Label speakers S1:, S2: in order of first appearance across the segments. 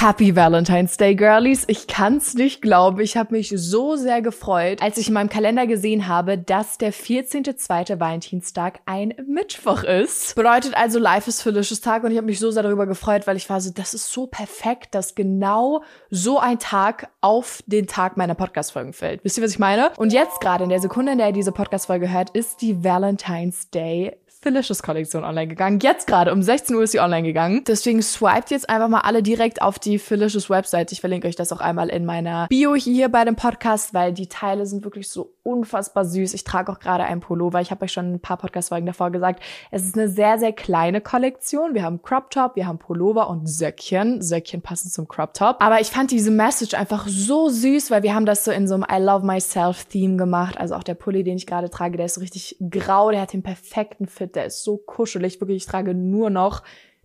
S1: Happy Valentine's Day, Girlies. Ich kann's nicht glauben. Ich habe mich so sehr gefreut, als ich in meinem Kalender gesehen habe, dass der 14.2. Valentinstag ein Mittwoch ist. Bedeutet also Life is Felicious Tag und ich habe mich so sehr darüber gefreut, weil ich war so, das ist so perfekt, dass genau so ein Tag auf den Tag meiner Podcast-Folgen fällt. Wisst ihr, was ich meine? Und jetzt gerade in der Sekunde, in der ihr diese Podcast-Folge hört, ist die Valentine's Day Felicious Kollektion online gegangen. Jetzt gerade um 16 Uhr ist sie online gegangen. Deswegen swiped jetzt einfach mal alle direkt auf die Felicious Website. Ich verlinke euch das auch einmal in meiner Bio hier bei dem Podcast, weil die Teile sind wirklich so unfassbar süß. Ich trage auch gerade einen Pullover. Ich habe euch schon ein paar Podcast-Folgen davor gesagt. Es ist eine sehr, sehr kleine Kollektion. Wir haben Crop Top, wir haben Pullover und Söckchen. Söckchen passen zum Crop Top. Aber ich fand diese Message einfach so süß, weil wir haben das so in so einem I Love Myself Theme gemacht. Also auch der Pulli, den ich gerade trage, der ist so richtig grau. Der hat den perfekten Fit. Der ist so kuschelig. Wirklich, ich trage nur noch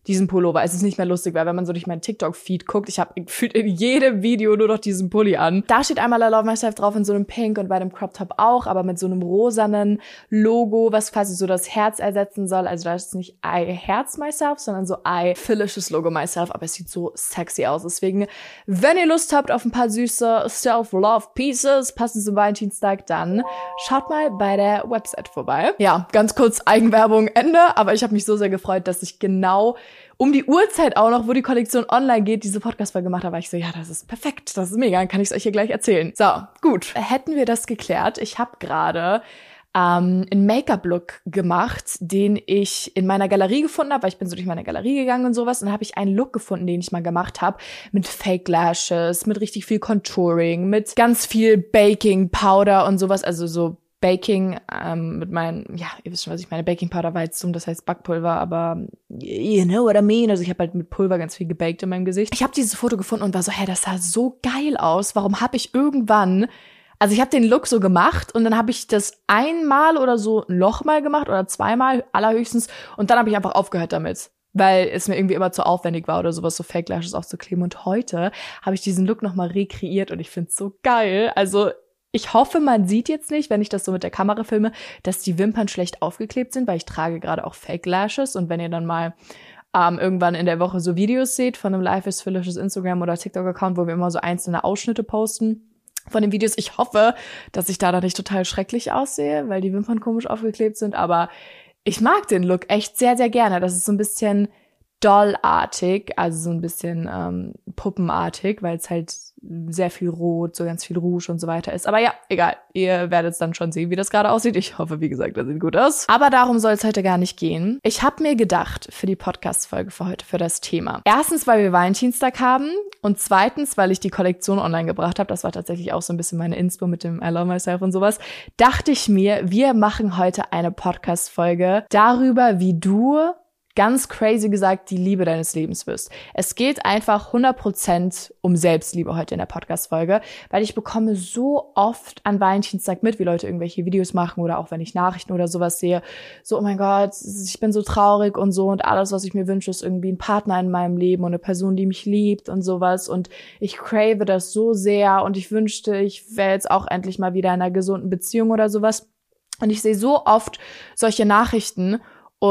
S1: diesen Pullover. Es ist nicht mehr lustig, weil wenn man so durch meinen TikTok-Feed guckt, ich habe gefühlt in jedem Video nur noch diesen Pulli an. Da steht einmal I Love Myself drauf in so einem Pink und bei dem Crop Top auch, aber mit so einem rosanen Logo, was quasi so das Herz ersetzen soll. Also da ist nicht I Herz Myself, sondern so I Felicious Logo Myself, aber es sieht so sexy aus. Deswegen, wenn ihr Lust habt auf ein paar süße Self-Love Pieces, passend zum Valentinstag, dann schaut mal bei der Website vorbei. Ja, ganz kurz Eigenwerbung Ende, aber ich habe mich so sehr gefreut, dass ich genau um die Uhrzeit auch noch, wo die Kollektion online geht, diese Podcast-Folge gemacht habe, war ich so, ja, das ist perfekt, das ist mega, dann kann ich es euch hier gleich erzählen. So, gut, hätten wir das geklärt. Ich habe gerade ähm, einen Make-up-Look gemacht, den ich in meiner Galerie gefunden habe, weil ich bin so durch meine Galerie gegangen und sowas und habe ich einen Look gefunden, den ich mal gemacht habe, mit Fake Lashes, mit richtig viel Contouring, mit ganz viel Baking Powder und sowas, also so Baking ähm, mit meinen, ja, ihr wisst schon, was ich meine. Baking Powder war jetzt dumm, das heißt Backpulver, aber you know what I mean. Also ich habe halt mit Pulver ganz viel gebaked in meinem Gesicht. Ich habe dieses Foto gefunden und war so, hä, das sah so geil aus. Warum habe ich irgendwann also ich habe den Look so gemacht und dann habe ich das einmal oder so nochmal gemacht oder zweimal allerhöchstens und dann habe ich einfach aufgehört damit weil es mir irgendwie immer zu aufwendig war oder sowas, so Fake Lashes aufzukleben. Und heute habe ich diesen Look nochmal rekreiert und ich finde es so geil. Also ich hoffe, man sieht jetzt nicht, wenn ich das so mit der Kamera filme, dass die Wimpern schlecht aufgeklebt sind, weil ich trage gerade auch Fake Lashes und wenn ihr dann mal ähm, irgendwann in der Woche so Videos seht von einem Life is Felicious Instagram oder TikTok-Account, wo wir immer so einzelne Ausschnitte posten von den Videos. Ich hoffe, dass ich da dann nicht total schrecklich aussehe, weil die Wimpern komisch aufgeklebt sind, aber ich mag den Look echt sehr, sehr gerne. Das ist so ein bisschen dollartig, also so ein bisschen ähm, puppenartig, weil es halt sehr viel Rot, so ganz viel Rouge und so weiter ist. Aber ja, egal. Ihr werdet es dann schon sehen, wie das gerade aussieht. Ich hoffe, wie gesagt, das sieht gut aus. Aber darum soll es heute gar nicht gehen. Ich habe mir gedacht für die Podcast-Folge für heute, für das Thema. Erstens, weil wir Valentinstag haben und zweitens, weil ich die Kollektion online gebracht habe. Das war tatsächlich auch so ein bisschen meine Inspo mit dem I Love Myself und sowas. Dachte ich mir, wir machen heute eine Podcast-Folge darüber, wie du ganz crazy gesagt die Liebe deines Lebens wirst. Es geht einfach 100% um Selbstliebe heute in der Podcast-Folge, weil ich bekomme so oft an Valentinstag mit, wie Leute irgendwelche Videos machen oder auch wenn ich Nachrichten oder sowas sehe, so, oh mein Gott, ich bin so traurig und so und alles, was ich mir wünsche, ist irgendwie ein Partner in meinem Leben und eine Person, die mich liebt und sowas und ich crave das so sehr und ich wünschte, ich wäre jetzt auch endlich mal wieder in einer gesunden Beziehung oder sowas. Und ich sehe so oft solche Nachrichten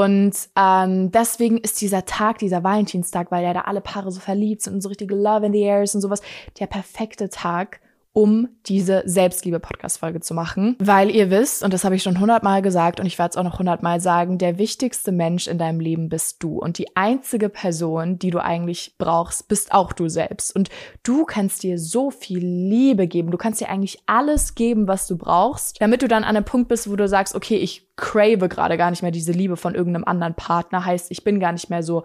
S1: und ähm, deswegen ist dieser Tag, dieser Valentinstag, weil ja da alle Paare so verliebt sind und so richtige Love in the Air ist und sowas, der perfekte Tag, um diese Selbstliebe-Podcast-Folge zu machen. Weil ihr wisst, und das habe ich schon hundertmal gesagt und ich werde es auch noch hundertmal sagen, der wichtigste Mensch in deinem Leben bist du. Und die einzige Person, die du eigentlich brauchst, bist auch du selbst. Und du kannst dir so viel Liebe geben. Du kannst dir eigentlich alles geben, was du brauchst, damit du dann an einem Punkt bist, wo du sagst, okay, ich crave gerade gar nicht mehr diese Liebe von irgendeinem anderen Partner. Heißt, ich bin gar nicht mehr so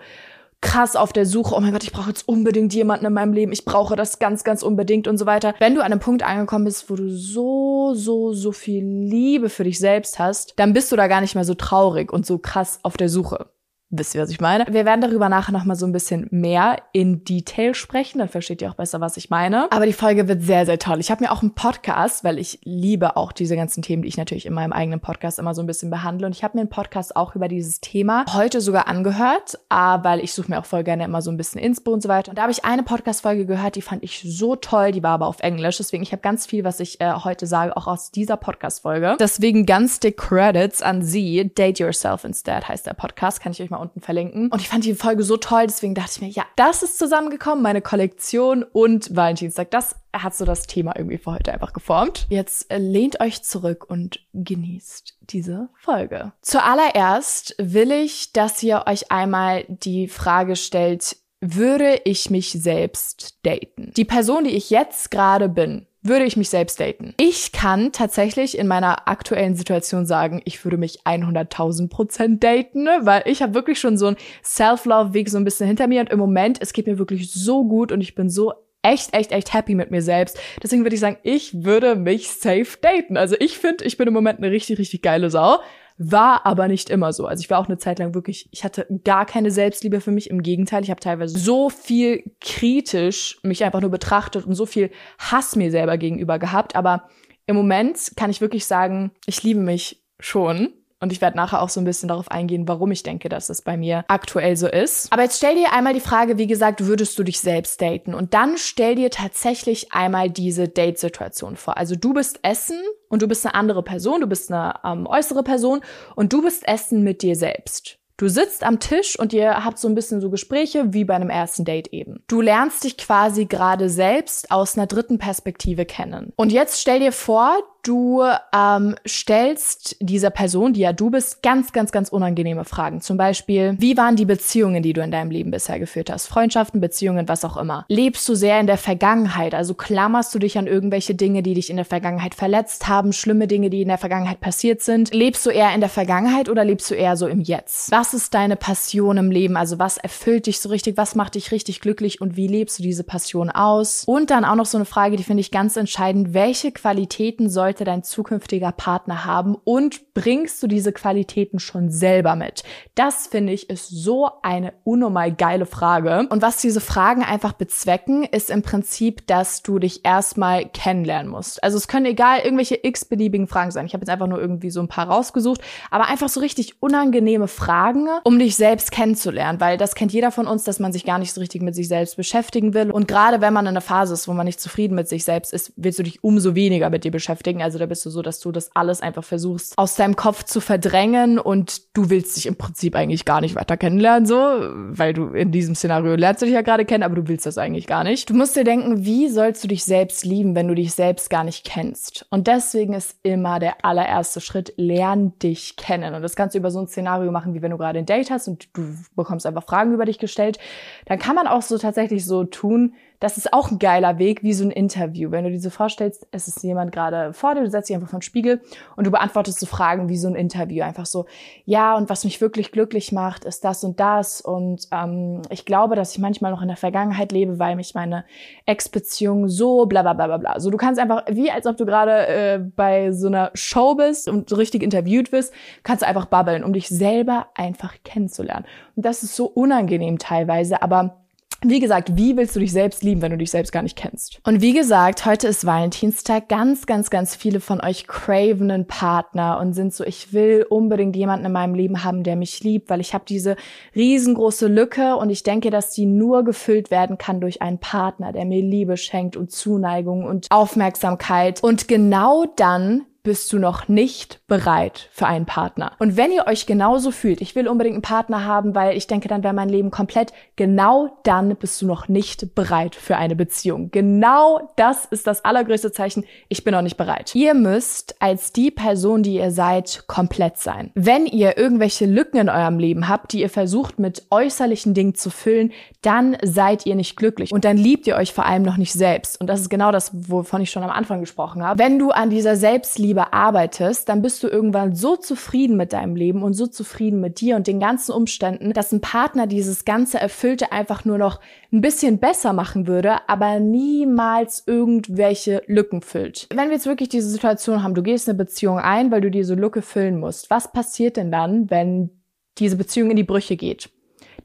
S1: krass auf der Suche, oh mein Gott, ich brauche jetzt unbedingt jemanden in meinem Leben, ich brauche das ganz, ganz unbedingt und so weiter. Wenn du an einem Punkt angekommen bist, wo du so, so, so viel Liebe für dich selbst hast, dann bist du da gar nicht mehr so traurig und so krass auf der Suche. Wisst ihr, was ich meine? Wir werden darüber nachher noch mal so ein bisschen mehr in Detail sprechen, dann versteht ihr auch besser, was ich meine. Aber die Folge wird sehr, sehr toll. Ich habe mir auch einen Podcast, weil ich liebe auch diese ganzen Themen, die ich natürlich in meinem eigenen Podcast immer so ein bisschen behandle. Und ich habe mir einen Podcast auch über dieses Thema heute sogar angehört, ah, weil ich suche mir auch voll gerne immer so ein bisschen Inspo und so weiter. Und da habe ich eine Podcast-Folge gehört, die fand ich so toll, die war aber auf Englisch. Deswegen, ich habe ganz viel, was ich äh, heute sage, auch aus dieser Podcast-Folge. Deswegen ganz dick Credits an sie. Date Yourself Instead heißt der Podcast, kann ich euch mal mal unten verlinken. Und ich fand die Folge so toll, deswegen dachte ich mir, ja, das ist zusammengekommen, meine Kollektion und Valentinstag. Das hat so das Thema irgendwie für heute einfach geformt. Jetzt äh, lehnt euch zurück und genießt diese Folge. Zuallererst will ich, dass ihr euch einmal die Frage stellt, würde ich mich selbst daten? Die Person, die ich jetzt gerade bin, würde ich mich selbst daten. Ich kann tatsächlich in meiner aktuellen Situation sagen, ich würde mich 100.000 Prozent daten, ne? weil ich habe wirklich schon so einen Self-Love-Weg so ein bisschen hinter mir und im Moment, es geht mir wirklich so gut und ich bin so echt, echt, echt happy mit mir selbst. Deswegen würde ich sagen, ich würde mich safe daten. Also ich finde, ich bin im Moment eine richtig, richtig geile Sau. War aber nicht immer so. Also ich war auch eine Zeit lang wirklich, ich hatte gar keine Selbstliebe für mich. Im Gegenteil, ich habe teilweise so viel kritisch mich einfach nur betrachtet und so viel Hass mir selber gegenüber gehabt. Aber im Moment kann ich wirklich sagen, ich liebe mich schon. Und ich werde nachher auch so ein bisschen darauf eingehen, warum ich denke, dass es bei mir aktuell so ist. Aber jetzt stell dir einmal die Frage, wie gesagt, würdest du dich selbst daten? Und dann stell dir tatsächlich einmal diese Date-Situation vor. Also du bist Essen und du bist eine andere Person, du bist eine ähm, äußere Person und du bist Essen mit dir selbst. Du sitzt am Tisch und ihr habt so ein bisschen so Gespräche wie bei einem ersten Date eben. Du lernst dich quasi gerade selbst aus einer dritten Perspektive kennen. Und jetzt stell dir vor, du ähm, stellst dieser Person, die ja du bist, ganz, ganz, ganz unangenehme Fragen. Zum Beispiel, wie waren die Beziehungen, die du in deinem Leben bisher geführt hast? Freundschaften, Beziehungen, was auch immer. Lebst du sehr in der Vergangenheit? Also klammerst du dich an irgendwelche Dinge, die dich in der Vergangenheit verletzt haben, schlimme Dinge, die in der Vergangenheit passiert sind? Lebst du eher in der Vergangenheit oder lebst du eher so im Jetzt? Was ist deine Passion im Leben? Also was erfüllt dich so richtig? Was macht dich richtig glücklich und wie lebst du diese Passion aus? Und dann auch noch so eine Frage, die finde ich ganz entscheidend. Welche Qualitäten soll sollte dein zukünftiger Partner haben und bringst du diese Qualitäten schon selber mit? Das finde ich ist so eine unnormal geile Frage. Und was diese Fragen einfach bezwecken, ist im Prinzip, dass du dich erstmal kennenlernen musst. Also es können egal irgendwelche x-beliebigen Fragen sein. Ich habe jetzt einfach nur irgendwie so ein paar rausgesucht, aber einfach so richtig unangenehme Fragen, um dich selbst kennenzulernen, weil das kennt jeder von uns, dass man sich gar nicht so richtig mit sich selbst beschäftigen will. Und gerade wenn man in einer Phase ist, wo man nicht zufrieden mit sich selbst ist, willst du dich umso weniger mit dir beschäftigen beschäftigen. Also da bist du so, dass du das alles einfach versuchst aus deinem Kopf zu verdrängen und du willst dich im Prinzip eigentlich gar nicht weiter kennenlernen, so, weil du in diesem Szenario lernst du dich ja gerade kennen, aber du willst das eigentlich gar nicht. Du musst dir denken, wie sollst du dich selbst lieben, wenn du dich selbst gar nicht kennst? Und deswegen ist immer der allererste Schritt, lern dich kennen. Und das kannst du über so ein Szenario machen, wie wenn du gerade ein Date hast und du bekommst einfach Fragen über dich gestellt. Dann kann man auch so tatsächlich so tun, das ist auch ein geiler Weg, wie so ein Interview. Wenn du dir so vorstellst, es ist jemand gerade vor dir, du setzt dich einfach vor den Spiegel und du beantwortest so Fragen wie so ein Interview. Einfach so, ja, und was mich wirklich glücklich macht, ist das und das. Und ähm, ich glaube, dass ich manchmal noch in der Vergangenheit lebe, weil mich meine Ex-Beziehung so bla bla bla bla bla. Also du kannst einfach, wie als ob du gerade äh, bei so einer Show bist und so richtig interviewt wirst, kannst du einfach babbeln, um dich selber einfach kennenzulernen. Und das ist so unangenehm teilweise, aber wie gesagt, wie willst du dich selbst lieben, wenn du dich selbst gar nicht kennst? Und wie gesagt, heute ist Valentinstag. Ganz, ganz, ganz viele von euch craven einen Partner und sind so, ich will unbedingt jemanden in meinem Leben haben, der mich liebt, weil ich habe diese riesengroße Lücke und ich denke, dass die nur gefüllt werden kann durch einen Partner, der mir Liebe schenkt und Zuneigung und Aufmerksamkeit. Und genau dann bist du noch nicht bereit für einen Partner. Und wenn ihr euch genauso fühlt, ich will unbedingt einen Partner haben, weil ich denke, dann wäre mein Leben komplett, genau dann bist du noch nicht bereit für eine Beziehung. Genau das ist das allergrößte Zeichen, ich bin noch nicht bereit. Ihr müsst als die Person, die ihr seid, komplett sein. Wenn ihr irgendwelche Lücken in eurem Leben habt, die ihr versucht mit äußerlichen Dingen zu füllen, dann seid ihr nicht glücklich und dann liebt ihr euch vor allem noch nicht selbst. Und das ist genau das, wovon ich schon am Anfang gesprochen habe. Wenn du an dieser Selbstliebe arbeitest, dann bist du irgendwann so zufrieden mit deinem Leben und so zufrieden mit dir und den ganzen Umständen, dass ein Partner dieses ganze Erfüllte einfach nur noch ein bisschen besser machen würde, aber niemals irgendwelche Lücken füllt. Wenn wir jetzt wirklich diese Situation haben, du gehst eine Beziehung ein, weil du diese Lücke füllen musst, was passiert denn dann, wenn diese Beziehung in die Brüche geht?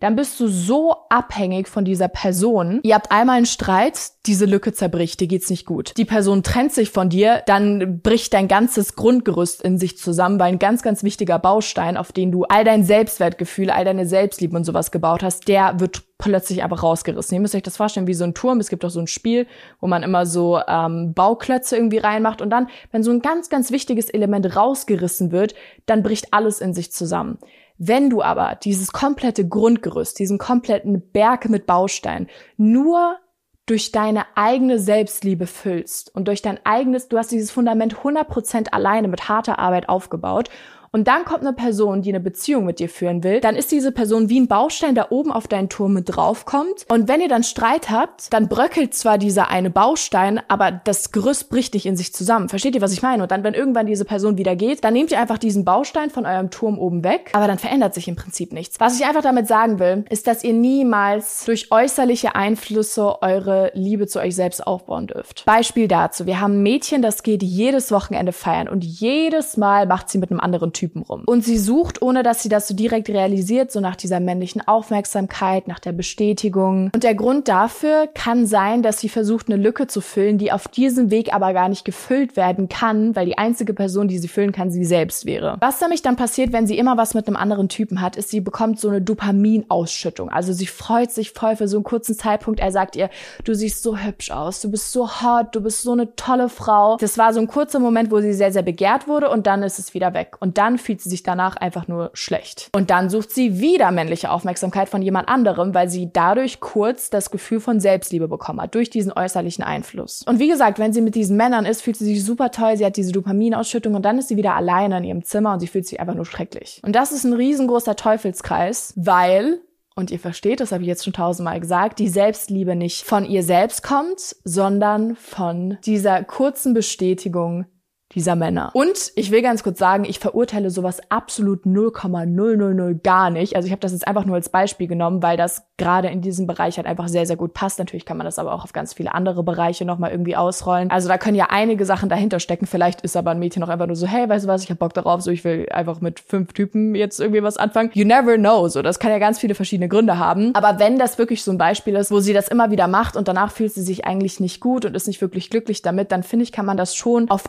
S1: Dann bist du so abhängig von dieser Person. Ihr habt einmal einen Streit, diese Lücke zerbricht, dir geht's nicht gut. Die Person trennt sich von dir, dann bricht dein ganzes Grundgerüst in sich zusammen, weil ein ganz, ganz wichtiger Baustein, auf den du all dein Selbstwertgefühl, all deine Selbstliebe und sowas gebaut hast, der wird plötzlich einfach rausgerissen. Ihr müsst euch das vorstellen wie so ein Turm. Es gibt auch so ein Spiel, wo man immer so ähm, Bauklötze irgendwie reinmacht und dann, wenn so ein ganz, ganz wichtiges Element rausgerissen wird, dann bricht alles in sich zusammen. Wenn du aber dieses komplette Grundgerüst, diesen kompletten Berg mit Bausteinen nur durch deine eigene Selbstliebe füllst und durch dein eigenes, du hast dieses Fundament 100% alleine mit harter Arbeit aufgebaut und dann kommt eine Person, die eine Beziehung mit dir führen will, dann ist diese Person wie ein Baustein, der oben auf deinen Turm mit draufkommt. Und wenn ihr dann Streit habt, dann bröckelt zwar dieser eine Baustein, aber das Gerüst bricht nicht in sich zusammen. Versteht ihr, was ich meine? Und dann, wenn irgendwann diese Person wieder geht, dann nehmt ihr einfach diesen Baustein von eurem Turm oben weg, aber dann verändert sich im Prinzip nichts. Was ich einfach damit sagen will, ist, dass ihr niemals durch äußerliche Einflüsse eure Liebe zu euch selbst aufbauen dürft. Beispiel dazu. Wir haben ein Mädchen, das geht jedes Wochenende feiern und jedes Mal macht sie mit einem anderen Typ Typen rum. Und sie sucht, ohne dass sie das so direkt realisiert, so nach dieser männlichen Aufmerksamkeit, nach der Bestätigung. Und der Grund dafür kann sein, dass sie versucht, eine Lücke zu füllen, die auf diesem Weg aber gar nicht gefüllt werden kann, weil die einzige Person, die sie füllen kann, sie selbst wäre. Was nämlich dann passiert, wenn sie immer was mit einem anderen Typen hat, ist, sie bekommt so eine Dopaminausschüttung. Also sie freut sich voll für so einen kurzen Zeitpunkt. Er sagt ihr, du siehst so hübsch aus, du bist so hot, du bist so eine tolle Frau. Das war so ein kurzer Moment, wo sie sehr, sehr begehrt wurde und dann ist es wieder weg. Und dann dann fühlt sie sich danach einfach nur schlecht. Und dann sucht sie wieder männliche Aufmerksamkeit von jemand anderem, weil sie dadurch kurz das Gefühl von Selbstliebe bekommen hat, durch diesen äußerlichen Einfluss. Und wie gesagt, wenn sie mit diesen Männern ist, fühlt sie sich super toll, sie hat diese Dopaminausschüttung und dann ist sie wieder alleine in ihrem Zimmer und sie fühlt sich einfach nur schrecklich. Und das ist ein riesengroßer Teufelskreis, weil und ihr versteht, das habe ich jetzt schon tausendmal gesagt, die Selbstliebe nicht von ihr selbst kommt, sondern von dieser kurzen Bestätigung dieser Männer. Und ich will ganz kurz sagen, ich verurteile sowas absolut 0,000 gar nicht. Also ich habe das jetzt einfach nur als Beispiel genommen, weil das gerade in diesem Bereich halt einfach sehr, sehr gut passt. Natürlich kann man das aber auch auf ganz viele andere Bereiche nochmal irgendwie ausrollen. Also da können ja einige Sachen dahinter stecken. Vielleicht ist aber ein Mädchen noch einfach nur so, hey, weißt du was, ich hab Bock darauf, so ich will einfach mit fünf Typen jetzt irgendwie was anfangen. You never know. So, das kann ja ganz viele verschiedene Gründe haben. Aber wenn das wirklich so ein Beispiel ist, wo sie das immer wieder macht und danach fühlt sie sich eigentlich nicht gut und ist nicht wirklich glücklich damit, dann finde ich, kann man das schon auf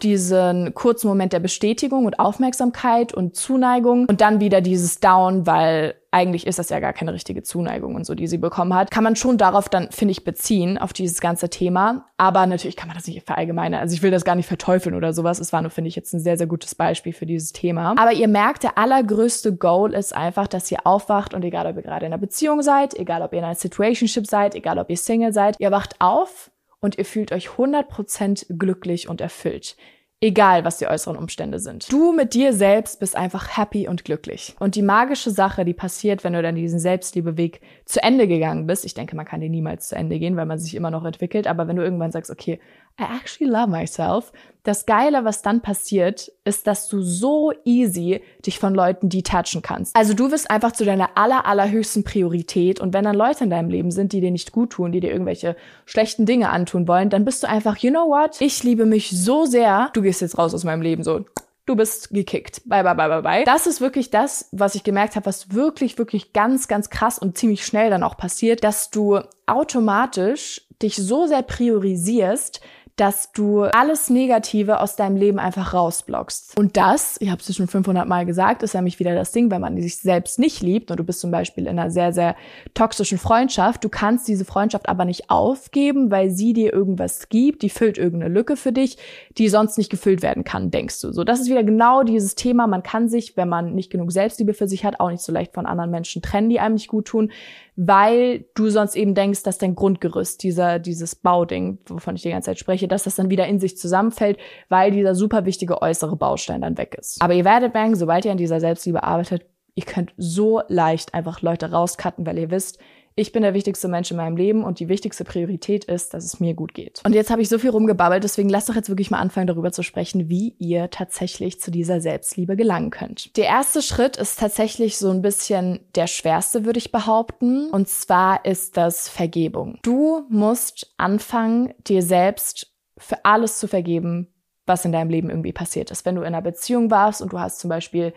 S1: diesen kurzen Moment der Bestätigung und Aufmerksamkeit und Zuneigung und dann wieder dieses Down, weil eigentlich ist das ja gar keine richtige Zuneigung und so, die sie bekommen hat, kann man schon darauf dann, finde ich, beziehen, auf dieses ganze Thema. Aber natürlich kann man das nicht verallgemeinern. Also ich will das gar nicht verteufeln oder sowas. Es war nur, finde ich, jetzt ein sehr, sehr gutes Beispiel für dieses Thema. Aber ihr merkt, der allergrößte Goal ist einfach, dass ihr aufwacht und egal, ob ihr gerade in einer Beziehung seid, egal, ob ihr in einer Situationship seid, egal, ob ihr Single seid, ihr wacht auf und ihr fühlt euch 100% glücklich und erfüllt. Egal, was die äußeren Umstände sind. Du mit dir selbst bist einfach happy und glücklich. Und die magische Sache, die passiert, wenn du dann diesen Selbstliebeweg zu Ende gegangen bist, ich denke, man kann den niemals zu Ende gehen, weil man sich immer noch entwickelt, aber wenn du irgendwann sagst, okay, I actually love myself. Das Geile, was dann passiert, ist, dass du so easy dich von Leuten detachen kannst. Also du wirst einfach zu deiner aller, allerhöchsten Priorität und wenn dann Leute in deinem Leben sind, die dir nicht gut tun, die dir irgendwelche schlechten Dinge antun wollen, dann bist du einfach, you know what? Ich liebe mich so sehr. Du gehst jetzt raus aus meinem Leben so. Du bist gekickt. Bye, bye, bye, bye, bye. Das ist wirklich das, was ich gemerkt habe, was wirklich, wirklich ganz, ganz krass und ziemlich schnell dann auch passiert, dass du automatisch dich so sehr priorisierst, dass du alles Negative aus deinem Leben einfach rausblockst. Und das, ich habe es schon 500 Mal gesagt, ist nämlich wieder das Ding, wenn man sich selbst nicht liebt und du bist zum Beispiel in einer sehr, sehr toxischen Freundschaft, du kannst diese Freundschaft aber nicht aufgeben, weil sie dir irgendwas gibt, die füllt irgendeine Lücke für dich, die sonst nicht gefüllt werden kann, denkst du. So, das ist wieder genau dieses Thema. Man kann sich, wenn man nicht genug Selbstliebe für sich hat, auch nicht so leicht von anderen Menschen trennen, die einem nicht gut tun weil du sonst eben denkst, dass dein Grundgerüst, dieser, dieses Bauding, wovon ich die ganze Zeit spreche, dass das dann wieder in sich zusammenfällt, weil dieser super wichtige äußere Baustein dann weg ist. Aber ihr werdet merken, sobald ihr an dieser Selbstliebe arbeitet, ihr könnt so leicht einfach Leute rauscutten, weil ihr wisst, ich bin der wichtigste Mensch in meinem Leben und die wichtigste Priorität ist, dass es mir gut geht. Und jetzt habe ich so viel rumgebabbelt, deswegen lasst doch jetzt wirklich mal anfangen, darüber zu sprechen, wie ihr tatsächlich zu dieser Selbstliebe gelangen könnt. Der erste Schritt ist tatsächlich so ein bisschen der schwerste, würde ich behaupten. Und zwar ist das Vergebung. Du musst anfangen, dir selbst für alles zu vergeben, was in deinem Leben irgendwie passiert ist. Wenn du in einer Beziehung warst und du hast zum Beispiel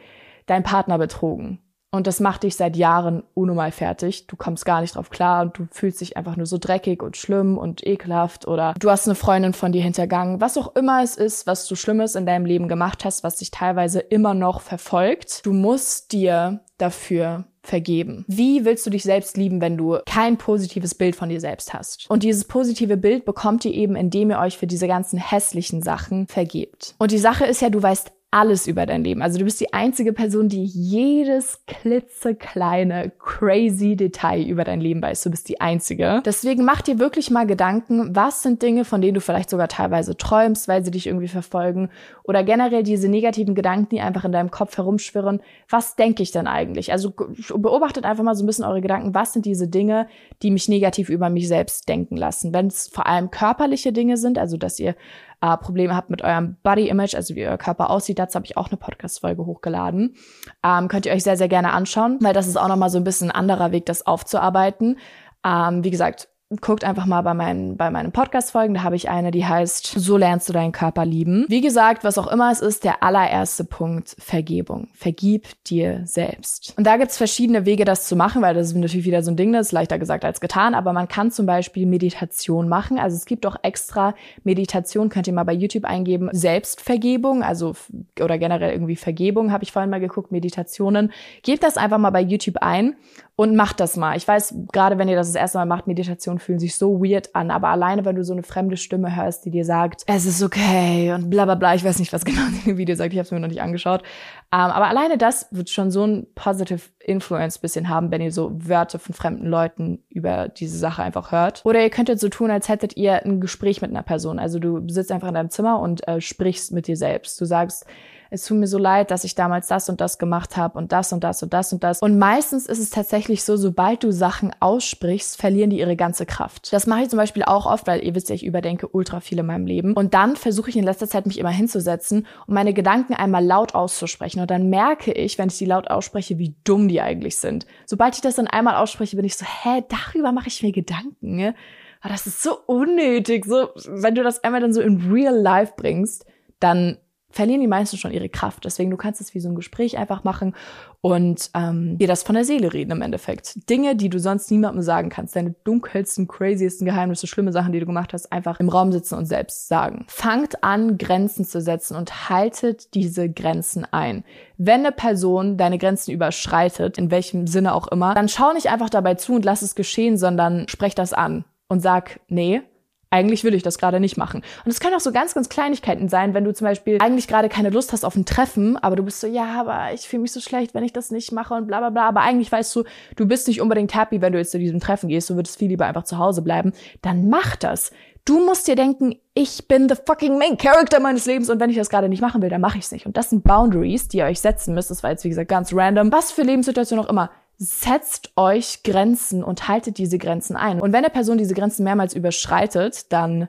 S1: deinen Partner betrogen, und das macht dich seit Jahren unnormal fertig. Du kommst gar nicht drauf klar und du fühlst dich einfach nur so dreckig und schlimm und ekelhaft oder du hast eine Freundin von dir hintergangen. Was auch immer es ist, was du Schlimmes in deinem Leben gemacht hast, was dich teilweise immer noch verfolgt. Du musst dir dafür vergeben. Wie willst du dich selbst lieben, wenn du kein positives Bild von dir selbst hast? Und dieses positive Bild bekommt ihr eben, indem ihr euch für diese ganzen hässlichen Sachen vergebt. Und die Sache ist ja, du weißt alles über dein Leben. Also du bist die einzige Person, die jedes klitzekleine, crazy Detail über dein Leben weiß. Du bist die einzige. Deswegen mach dir wirklich mal Gedanken, was sind Dinge, von denen du vielleicht sogar teilweise träumst, weil sie dich irgendwie verfolgen oder generell diese negativen Gedanken, die einfach in deinem Kopf herumschwirren. Was denke ich denn eigentlich? Also beobachtet einfach mal so ein bisschen eure Gedanken. Was sind diese Dinge, die mich negativ über mich selbst denken lassen? Wenn es vor allem körperliche Dinge sind, also dass ihr äh, Probleme habt mit eurem Body Image, also wie euer Körper aussieht, dazu habe ich auch eine Podcast-Folge hochgeladen. Ähm, könnt ihr euch sehr, sehr gerne anschauen, weil das ist auch nochmal so ein bisschen ein anderer Weg, das aufzuarbeiten. Ähm, wie gesagt, guckt einfach mal bei meinen, bei meinen Podcast-Folgen. Da habe ich eine, die heißt So lernst du deinen Körper lieben. Wie gesagt, was auch immer es ist, der allererste Punkt, Vergebung. Vergib dir selbst. Und da gibt's verschiedene Wege, das zu machen, weil das ist natürlich wieder so ein Ding, das ist leichter gesagt als getan. Aber man kann zum Beispiel Meditation machen. Also es gibt auch extra Meditation, könnt ihr mal bei YouTube eingeben, Selbstvergebung, also oder generell irgendwie Vergebung, habe ich vorhin mal geguckt, Meditationen. Gebt das einfach mal bei YouTube ein und macht das mal. Ich weiß, gerade wenn ihr das das erste Mal macht, Meditation fühlen sich so weird an, aber alleine, wenn du so eine fremde Stimme hörst, die dir sagt, es ist okay und bla bla bla, ich weiß nicht, was genau in dem Video sagt, ich habe es mir noch nicht angeschaut, um, ähm, aber alleine das wird schon so ein positive Influence bisschen haben, wenn ihr so Wörter von fremden Leuten über diese Sache einfach hört. Oder ihr könntet so tun, als hättet ihr ein Gespräch mit einer Person. Also du sitzt einfach in deinem Zimmer und äh, sprichst mit dir selbst. Du sagst, es tut mir so leid, dass ich damals das und das gemacht habe und das und das und das und das. Und meistens ist es tatsächlich so, sobald du Sachen aussprichst, verlieren die ihre ganze Kraft. Das mache ich zum Beispiel auch oft, weil ihr wisst ja, ich überdenke ultra viel in meinem Leben. Und dann versuche ich in letzter Zeit, mich immer hinzusetzen und meine Gedanken einmal laut auszusprechen. Und dann merke ich, wenn ich die laut ausspreche, wie dumm die eigentlich sind. Sobald ich das dann einmal ausspreche, bin ich so, hä, darüber mache ich mir Gedanken. Ne? Aber das ist so unnötig. So, wenn du das einmal dann so in real life bringst, dann verlieren die meisten schon ihre Kraft. Deswegen, du kannst es wie so ein Gespräch einfach machen und ähm, dir das von der Seele reden im Endeffekt. Dinge, die du sonst niemandem sagen kannst, deine dunkelsten, craziesten Geheimnisse, schlimme Sachen, die du gemacht hast, einfach im Raum sitzen und selbst sagen. Fangt an, Grenzen zu setzen und haltet diese Grenzen ein. Wenn eine Person deine Grenzen überschreitet, in welchem Sinne auch immer, dann schau nicht einfach dabei zu und lass es geschehen, sondern sprech das an und sag, nee, eigentlich will ich das gerade nicht machen. Und es können auch so ganz, ganz Kleinigkeiten sein, wenn du zum Beispiel eigentlich gerade keine Lust hast auf ein Treffen, aber du bist so, ja, aber ich fühle mich so schlecht, wenn ich das nicht mache und bla bla bla. Aber eigentlich weißt du, du bist nicht unbedingt happy, wenn du jetzt zu diesem Treffen gehst, du würdest viel lieber einfach zu Hause bleiben. Dann mach das. Du musst dir denken, ich bin the fucking main character meines Lebens und wenn ich das gerade nicht machen will, dann mache ich es nicht. Und das sind Boundaries, die ihr euch setzen müsst. Das war jetzt, wie gesagt, ganz random. Was für Lebenssituation auch immer setzt euch Grenzen und haltet diese Grenzen ein. Und wenn eine Person diese Grenzen mehrmals überschreitet, dann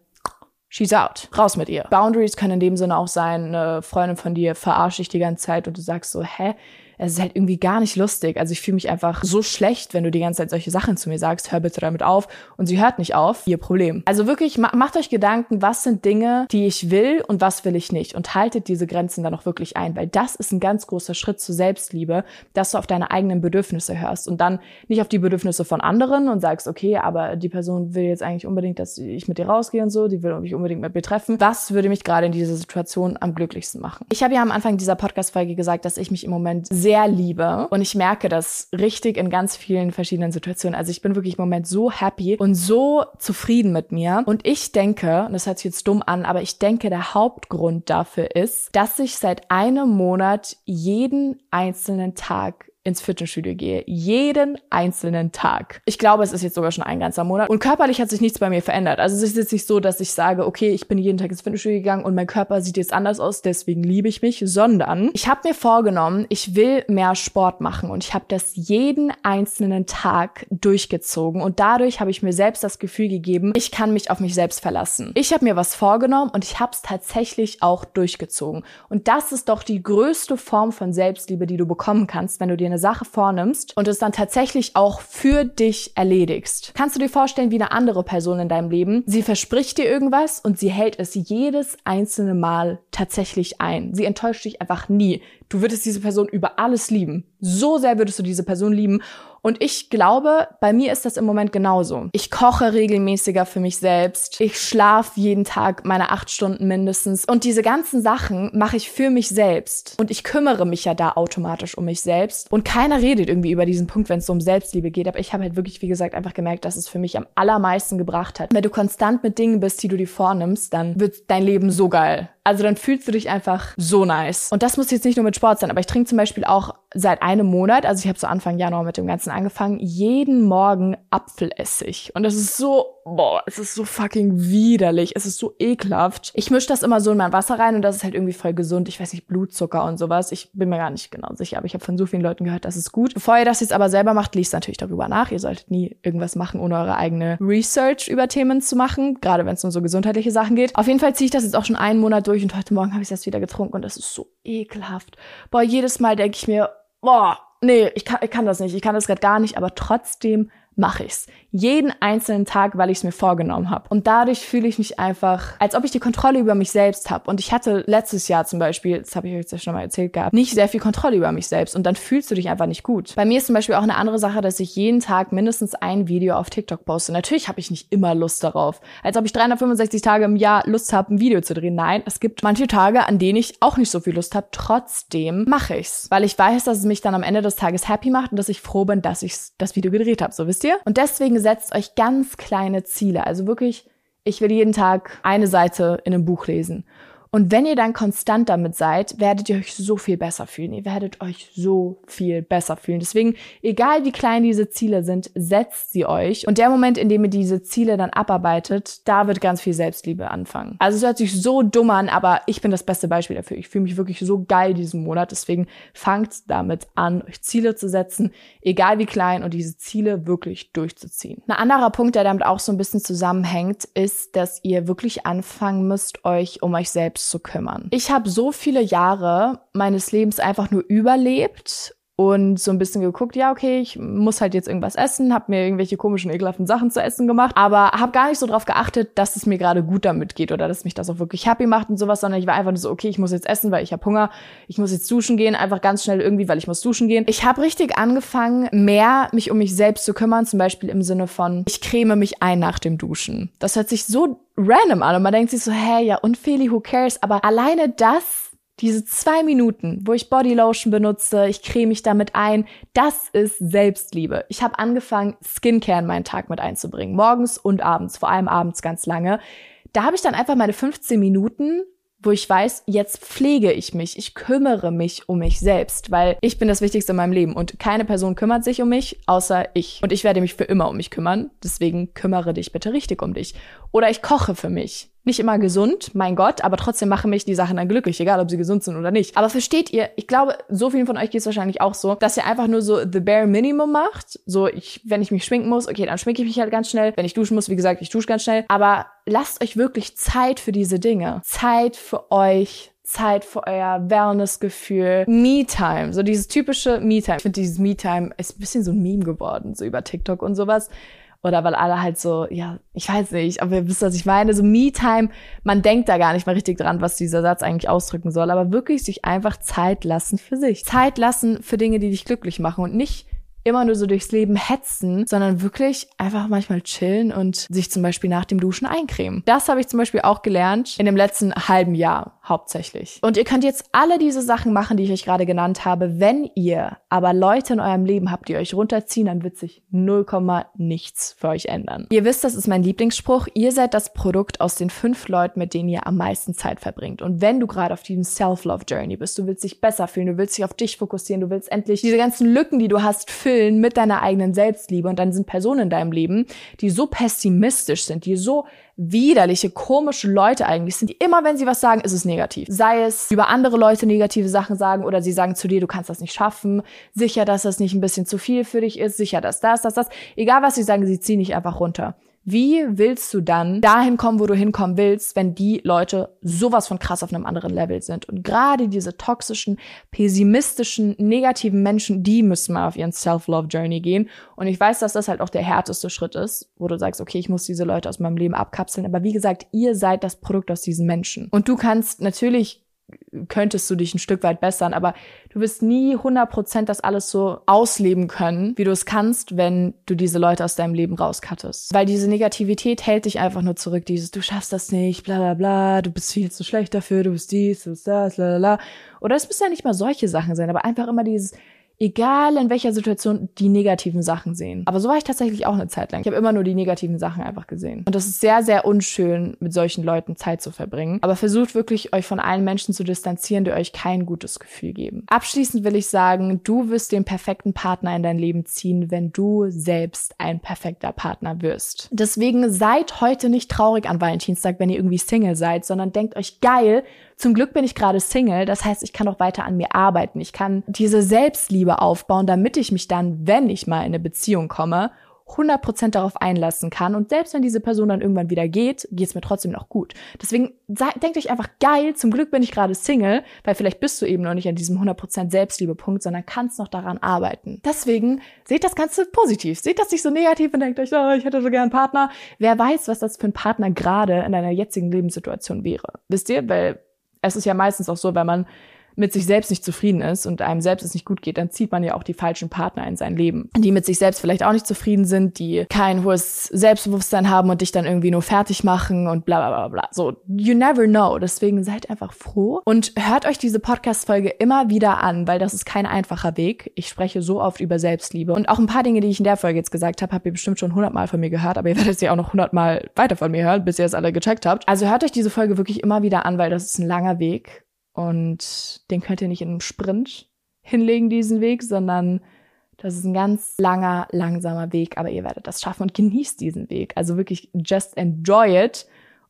S1: she's out. Raus mit ihr. Boundaries können in dem Sinne auch sein, eine Freundin von dir verarscht dich die ganze Zeit und du sagst so, hä, es ist halt irgendwie gar nicht lustig. Also ich fühle mich einfach so schlecht, wenn du die ganze Zeit solche Sachen zu mir sagst, hör bitte damit auf. Und sie hört nicht auf. Ihr Problem. Also wirklich, macht euch Gedanken, was sind Dinge, die ich will und was will ich nicht. Und haltet diese Grenzen dann auch wirklich ein, weil das ist ein ganz großer Schritt zur Selbstliebe, dass du auf deine eigenen Bedürfnisse hörst und dann nicht auf die Bedürfnisse von anderen und sagst, okay, aber die Person will jetzt eigentlich unbedingt, dass ich mit dir rausgehe und so, die will mich unbedingt mit mir treffen. Was würde mich gerade in dieser Situation am glücklichsten machen? Ich habe ja am Anfang dieser Podcast-Folge gesagt, dass ich mich im Moment sehr sehr liebe. Und ich merke das richtig in ganz vielen verschiedenen Situationen. Also ich bin wirklich im Moment so happy und so zufrieden mit mir. Und ich denke, und das hört sich jetzt dumm an, aber ich denke, der Hauptgrund dafür ist, dass ich seit einem Monat jeden einzelnen Tag ins Fitnessstudio gehe. Jeden einzelnen Tag. Ich glaube, es ist jetzt sogar schon ein ganzer Monat. Und körperlich hat sich nichts bei mir verändert. Also es ist jetzt nicht so, dass ich sage, okay, ich bin jeden Tag ins Fitnessstudio gegangen und mein Körper sieht jetzt anders aus, deswegen liebe ich mich, sondern ich habe mir vorgenommen, ich will mehr Sport machen und ich habe das jeden einzelnen Tag durchgezogen und dadurch habe ich mir selbst das Gefühl gegeben, ich kann mich auf mich selbst verlassen. Ich habe mir was vorgenommen und ich habe es tatsächlich auch durchgezogen. Und das ist doch die größte Form von Selbstliebe, die du bekommen kannst, wenn du dir eine Sache vornimmst und es dann tatsächlich auch für dich erledigst. Kannst du dir vorstellen, wie eine andere Person in deinem Leben, sie verspricht dir irgendwas und sie hält es jedes einzelne Mal tatsächlich ein. Sie enttäuscht dich einfach nie. Du würdest diese Person über alles lieben. So sehr würdest du diese Person lieben. Und ich glaube, bei mir ist das im Moment genauso. Ich koche regelmäßiger für mich selbst. Ich schlafe jeden Tag meine acht Stunden mindestens. Und diese ganzen Sachen mache ich für mich selbst. Und ich kümmere mich ja da automatisch um mich selbst. Und keiner redet irgendwie über diesen Punkt, wenn es so um Selbstliebe geht. Aber ich habe halt wirklich, wie gesagt, einfach gemerkt, dass es für mich am allermeisten gebracht hat. Wenn du konstant mit Dingen bist, die du dir vornimmst, dann wird dein Leben so geil. Also dann fühlst du dich einfach so nice. Und das muss jetzt nicht nur mit Sport sein, aber ich trinke zum Beispiel auch seit einem Monat, also ich habe so Anfang Januar mit dem Ganzen angefangen, jeden Morgen Apfelessig. Und das ist so, boah, es ist so fucking widerlich. Es ist so ekelhaft. Ich mische das immer so in mein Wasser rein und das ist halt irgendwie voll gesund. Ich weiß nicht, Blutzucker und sowas. Ich bin mir gar nicht genau sicher, aber ich habe von so vielen Leuten gehört, das ist gut. Bevor ihr das jetzt aber selber macht, liest natürlich darüber nach. Ihr solltet nie irgendwas machen, ohne eure eigene Research über Themen zu machen, gerade wenn es um so gesundheitliche Sachen geht. Auf jeden Fall ziehe ich das jetzt auch schon einen Monat durch und heute Morgen habe ich es erst wieder getrunken und das ist so ekelhaft. Boah, jedes Mal denke ich mir, boah, nee, ich kann, ich kann das nicht, ich kann das gerade gar nicht, aber trotzdem mache ich's. Jeden einzelnen Tag, weil ich es mir vorgenommen habe. Und dadurch fühle ich mich einfach, als ob ich die Kontrolle über mich selbst habe. Und ich hatte letztes Jahr zum Beispiel, das habe ich euch ja schon mal erzählt gehabt, nicht sehr viel Kontrolle über mich selbst. Und dann fühlst du dich einfach nicht gut. Bei mir ist zum Beispiel auch eine andere Sache, dass ich jeden Tag mindestens ein Video auf TikTok poste. Natürlich habe ich nicht immer Lust darauf. Als ob ich 365 Tage im Jahr Lust habe, ein Video zu drehen. Nein, es gibt manche Tage, an denen ich auch nicht so viel Lust habe. Trotzdem mache ich's. Weil ich weiß, dass es mich dann am Ende des Tages happy macht und dass ich froh bin, dass ich das Video gedreht habe. So wisst ihr? Und deswegen setzt euch ganz kleine Ziele. Also wirklich, ich will jeden Tag eine Seite in einem Buch lesen. Und wenn ihr dann konstant damit seid, werdet ihr euch so viel besser fühlen. Ihr werdet euch so viel besser fühlen. Deswegen, egal wie klein diese Ziele sind, setzt sie euch. Und der Moment, in dem ihr diese Ziele dann abarbeitet, da wird ganz viel Selbstliebe anfangen. Also es hört sich so dumm an, aber ich bin das beste Beispiel dafür. Ich fühle mich wirklich so geil diesen Monat. Deswegen fangt damit an, euch Ziele zu setzen, egal wie klein, und diese Ziele wirklich durchzuziehen. Ein anderer Punkt, der damit auch so ein bisschen zusammenhängt, ist, dass ihr wirklich anfangen müsst, euch um euch selbst selbst zu kümmern. Ich habe so viele Jahre meines Lebens einfach nur überlebt und so ein bisschen geguckt, ja, okay, ich muss halt jetzt irgendwas essen, habe mir irgendwelche komischen, ekelhaften Sachen zu essen gemacht, aber habe gar nicht so drauf geachtet, dass es mir gerade gut damit geht oder dass mich das auch wirklich happy macht und sowas, sondern ich war einfach nur so, okay, ich muss jetzt essen, weil ich habe Hunger, ich muss jetzt duschen gehen, einfach ganz schnell irgendwie, weil ich muss duschen gehen. Ich habe richtig angefangen, mehr mich um mich selbst zu kümmern, zum Beispiel im Sinne von, ich creme mich ein nach dem Duschen. Das hört sich so random an und man denkt sich so, hey, ja, und Feli, who cares? Aber alleine das diese zwei Minuten, wo ich Bodylotion benutze, ich creme mich damit ein, das ist Selbstliebe. Ich habe angefangen, Skincare in meinen Tag mit einzubringen. Morgens und abends, vor allem abends ganz lange. Da habe ich dann einfach meine 15 Minuten wo ich weiß, jetzt pflege ich mich, ich kümmere mich um mich selbst, weil ich bin das Wichtigste in meinem Leben und keine Person kümmert sich um mich, außer ich. Und ich werde mich für immer um mich kümmern, deswegen kümmere dich bitte richtig um dich. Oder ich koche für mich. Nicht immer gesund, mein Gott, aber trotzdem machen mich die Sachen dann glücklich, egal ob sie gesund sind oder nicht. Aber versteht ihr, ich glaube, so vielen von euch geht es wahrscheinlich auch so, dass ihr einfach nur so the bare minimum macht. So, ich, wenn ich mich schminken muss, okay, dann schminke ich mich halt ganz schnell. Wenn ich duschen muss, wie gesagt, ich dusche ganz schnell. Aber lasst euch wirklich Zeit für diese Dinge. Zeit für euch, Zeit für euer Wellness-Gefühl. Me-Time, so dieses typische Me-Time. Ich finde, dieses Me-Time ist ein bisschen so ein Meme geworden, so über TikTok und sowas. Oder weil alle halt so, ja, ich weiß nicht, aber ihr wisst, was ich meine. So Me-Time, man denkt da gar nicht mal richtig dran, was dieser Satz eigentlich ausdrücken soll, aber wirklich sich einfach Zeit lassen für sich. Zeit lassen für Dinge, die dich glücklich machen und nicht immer nur so durchs Leben hetzen, sondern wirklich einfach manchmal chillen und sich zum Beispiel nach dem Duschen eincremen. Das habe ich zum Beispiel auch gelernt in dem letzten halben Jahr hauptsächlich. Und ihr könnt jetzt alle diese Sachen machen, die ich euch gerade genannt habe. Wenn ihr aber Leute in eurem Leben habt, die euch runterziehen, dann wird sich 0, nichts für euch ändern. Ihr wisst, das ist mein Lieblingsspruch. Ihr seid das Produkt aus den fünf Leuten, mit denen ihr am meisten Zeit verbringt. Und wenn du gerade auf diesem Self-Love-Journey bist, du willst dich besser fühlen, du willst dich auf dich fokussieren, du willst endlich diese ganzen Lücken, die du hast, füllen mit deiner eigenen Selbstliebe. Und dann sind Personen in deinem Leben, die so pessimistisch sind, die so widerliche, komische Leute eigentlich sind, die immer, wenn sie was sagen, ist es negativ. Sei es über andere Leute negative Sachen sagen oder sie sagen zu dir, du kannst das nicht schaffen, sicher, dass das nicht ein bisschen zu viel für dich ist, sicher, dass das, das, das. Egal was sie sagen, sie ziehen dich einfach runter. Wie willst du dann dahin kommen, wo du hinkommen willst, wenn die Leute sowas von krass auf einem anderen Level sind? Und gerade diese toxischen, pessimistischen, negativen Menschen, die müssen mal auf ihren Self-Love-Journey gehen. Und ich weiß, dass das halt auch der härteste Schritt ist, wo du sagst, okay, ich muss diese Leute aus meinem Leben abkapseln. Aber wie gesagt, ihr seid das Produkt aus diesen Menschen. Und du kannst natürlich könntest du dich ein Stück weit bessern, aber du wirst nie 100% das alles so ausleben können, wie du es kannst, wenn du diese Leute aus deinem Leben rauskattest. Weil diese Negativität hält dich einfach nur zurück, dieses du schaffst das nicht, bla bla bla, du bist viel zu schlecht dafür, du bist dies, du bist das, bla bla bla. Oder es müssen ja nicht mal solche Sachen sein, aber einfach immer dieses egal in welcher Situation, die negativen Sachen sehen. Aber so war ich tatsächlich auch eine Zeit lang. Ich habe immer nur die negativen Sachen einfach gesehen. Und das ist sehr, sehr unschön, mit solchen Leuten Zeit zu verbringen. Aber versucht wirklich, euch von allen Menschen zu distanzieren, die euch kein gutes Gefühl geben. Abschließend will ich sagen, du wirst den perfekten Partner in dein Leben ziehen, wenn du selbst ein perfekter Partner wirst. Deswegen seid heute nicht traurig an Valentinstag, wenn ihr irgendwie Single seid, sondern denkt euch geil, zum Glück bin ich gerade Single, das heißt, ich kann auch weiter an mir arbeiten. Ich kann diese Selbstliebe aufbauen, damit ich mich dann, wenn ich mal in eine Beziehung komme, 100% darauf einlassen kann. Und selbst wenn diese Person dann irgendwann wieder geht, geht es mir trotzdem noch gut. Deswegen denkt euch einfach geil, zum Glück bin ich gerade Single, weil vielleicht bist du eben noch nicht an diesem 100% Selbstliebe-Punkt, sondern kannst noch daran arbeiten. Deswegen seht das Ganze positiv. Seht das nicht so negativ und denkt euch, oh, ich hätte so gern einen Partner. Wer weiß, was das für ein Partner gerade in deiner jetzigen Lebenssituation wäre. Wisst ihr? Weil es ist ja meistens auch so, wenn man mit sich selbst nicht zufrieden ist und einem selbst es nicht gut geht, dann zieht man ja auch die falschen Partner in sein Leben, die mit sich selbst vielleicht auch nicht zufrieden sind, die kein hohes Selbstbewusstsein haben und dich dann irgendwie nur fertig machen und bla bla bla bla. So, you never know. Deswegen seid einfach froh und hört euch diese Podcast-Folge immer wieder an, weil das ist kein einfacher Weg. Ich spreche so oft über Selbstliebe und auch ein paar Dinge, die ich in der Folge jetzt gesagt habe, habt ihr bestimmt schon hundertmal von mir gehört, aber ihr werdet sie auch noch hundertmal weiter von mir hören, bis ihr es alle gecheckt habt. Also hört euch diese Folge wirklich immer wieder an, weil das ist ein langer Weg und den könnt ihr nicht in einem Sprint hinlegen, diesen Weg, sondern das ist ein ganz langer, langsamer Weg, aber ihr werdet das schaffen und genießt diesen Weg. Also wirklich just enjoy it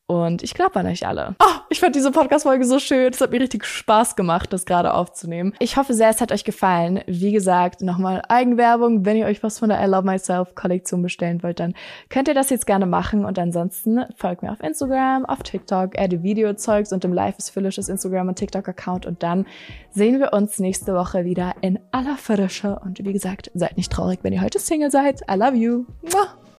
S1: und ich glaube an euch alle. Oh, ich fand diese Podcast-Folge so schön. Es hat mir richtig Spaß gemacht, das gerade aufzunehmen. Ich hoffe sehr, es hat euch gefallen. Wie gesagt, nochmal Eigenwerbung. Wenn ihr euch was von der I Love Myself Kollektion bestellen wollt, dann könnt ihr das jetzt gerne machen. Und ansonsten folgt mir auf Instagram, auf TikTok, adde Videozeugs und im Life is Foolishes Instagram und TikTok-Account. Und dann sehen wir uns nächste Woche wieder in aller Frische. Und wie gesagt, seid nicht traurig, wenn ihr heute Single seid. I love you. Muah.